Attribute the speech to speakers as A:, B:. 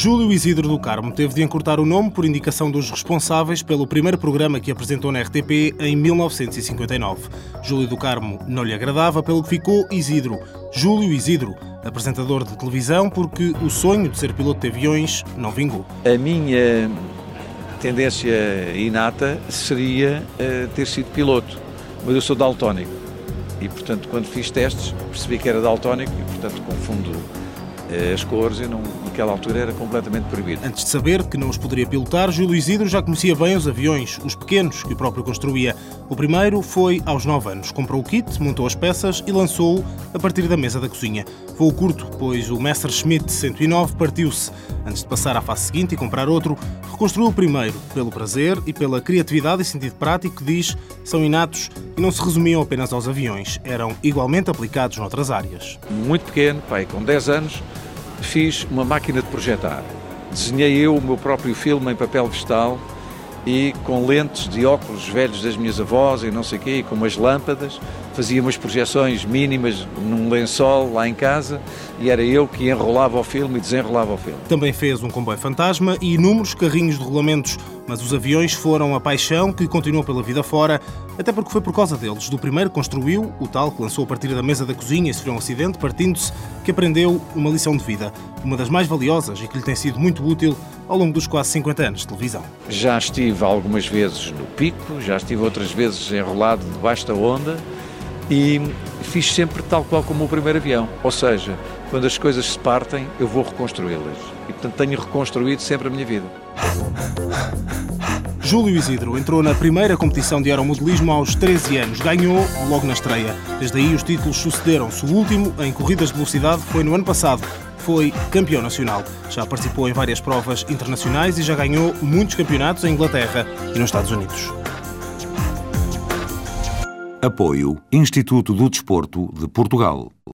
A: Júlio Isidro do Carmo teve de encurtar o nome por indicação dos responsáveis pelo primeiro programa que apresentou na RTP em 1959. Júlio do Carmo não lhe agradava, pelo que ficou Isidro. Júlio Isidro, apresentador de televisão, porque o sonho de ser piloto de aviões não vingou.
B: A minha tendência inata seria uh, ter sido piloto, mas eu sou daltónico. E, portanto, quando fiz testes, percebi que era daltónico e, portanto, confundo eh, as cores e não, naquela altura era completamente proibido.
A: Antes de saber que não os poderia pilotar, Júlio Isidro já conhecia bem os aviões, os pequenos, que o próprio construía. O primeiro foi aos 9 anos. Comprou o kit, montou as peças e lançou-o a partir da mesa da cozinha. Voo curto, pois o Messerschmitt 109 partiu-se. Antes de passar à fase seguinte e comprar outro, reconstruiu o primeiro, pelo prazer e pela criatividade e sentido prático que diz são inatos e não se resumiam apenas aos aviões, eram igualmente aplicados noutras áreas.
B: Muito pequeno, pai, com 10 anos, fiz uma máquina de projetar. Desenhei eu o meu próprio filme em papel vegetal e com lentes de óculos velhos das minhas avós e não sei o quê, e com umas lâmpadas, fazia umas projeções mínimas num lençol lá em casa e era eu que enrolava o filme e desenrolava o filme.
A: Também fez um comboio fantasma e inúmeros carrinhos de rolamentos mas os aviões foram a paixão que continuou pela vida fora, até porque foi por causa deles. Do primeiro construiu, o tal que lançou a partir da mesa da cozinha e sofreu um acidente, partindo-se, que aprendeu uma lição de vida, uma das mais valiosas e que lhe tem sido muito útil ao longo dos quase 50 anos de televisão.
B: Já estive algumas vezes no pico, já estive outras vezes enrolado debaixo da onda e fiz sempre tal qual como o primeiro avião, ou seja, quando as coisas se partem, eu vou reconstruí-las. E portanto tenho reconstruído sempre a minha vida.
A: Júlio Isidro entrou na primeira competição de aeromodelismo aos 13 anos. Ganhou logo na estreia. Desde aí os títulos sucederam-se. O último, em corridas de velocidade, foi no ano passado. Foi campeão nacional. Já participou em várias provas internacionais e já ganhou muitos campeonatos em Inglaterra e nos Estados Unidos.
C: Apoio Instituto do Desporto de Portugal.